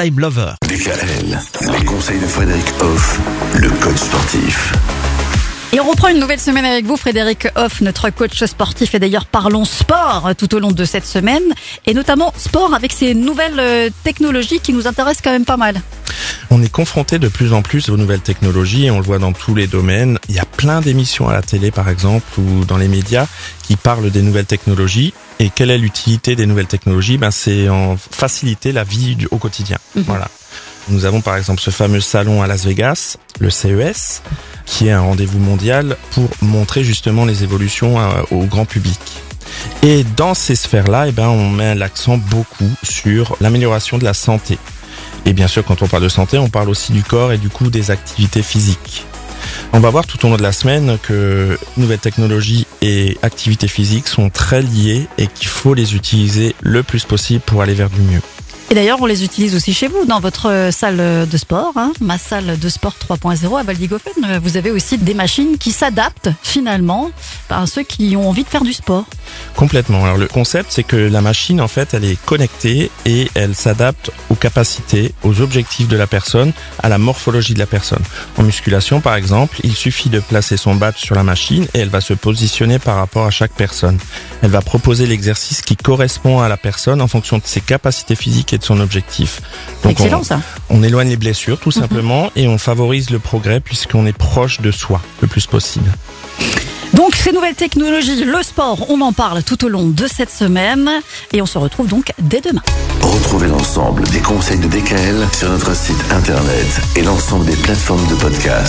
Time Lover. DKL, les conseils de Frédéric Hoff, le coach sportif. Et on reprend une nouvelle semaine avec vous, Frédéric Hoff, notre coach sportif. Et d'ailleurs, parlons sport tout au long de cette semaine. Et notamment sport avec ces nouvelles euh, technologies qui nous intéressent quand même pas mal. On est confronté de plus en plus aux nouvelles technologies et on le voit dans tous les domaines. Il y a plein d'émissions à la télé par exemple ou dans les médias qui parlent des nouvelles technologies. Et quelle est l'utilité des nouvelles technologies? Ben, C'est en faciliter la vie du, au quotidien. Voilà. Nous avons par exemple ce fameux salon à Las Vegas, le CES, qui est un rendez-vous mondial pour montrer justement les évolutions euh, au grand public. Et dans ces sphères-là, eh ben, on met l'accent beaucoup sur l'amélioration de la santé. Et bien sûr, quand on parle de santé, on parle aussi du corps et du coup des activités physiques. On va voir tout au long de la semaine que nouvelles technologies et activités physiques sont très liées et qu'il faut les utiliser le plus possible pour aller vers du mieux. Et d'ailleurs, on les utilise aussi chez vous, dans votre euh, salle de sport, hein, ma salle de sport 3.0 à Valdigofen. Euh, Vous avez aussi des machines qui s'adaptent finalement à ceux qui ont envie de faire du sport. Complètement. Alors le concept, c'est que la machine, en fait, elle est connectée et elle s'adapte aux capacités, aux objectifs de la personne, à la morphologie de la personne. En musculation, par exemple, il suffit de placer son badge sur la machine et elle va se positionner par rapport à chaque personne. Elle va proposer l'exercice qui correspond à la personne en fonction de ses capacités physiques et de son objectif. Excellent on, ça. on éloigne les blessures tout simplement et on favorise le progrès puisqu'on est proche de soi le plus possible. Donc ces nouvelles technologies, le sport, on en parle tout au long de cette semaine et on se retrouve donc dès demain. Retrouvez l'ensemble des conseils de DKL sur notre site internet et l'ensemble des plateformes de podcast.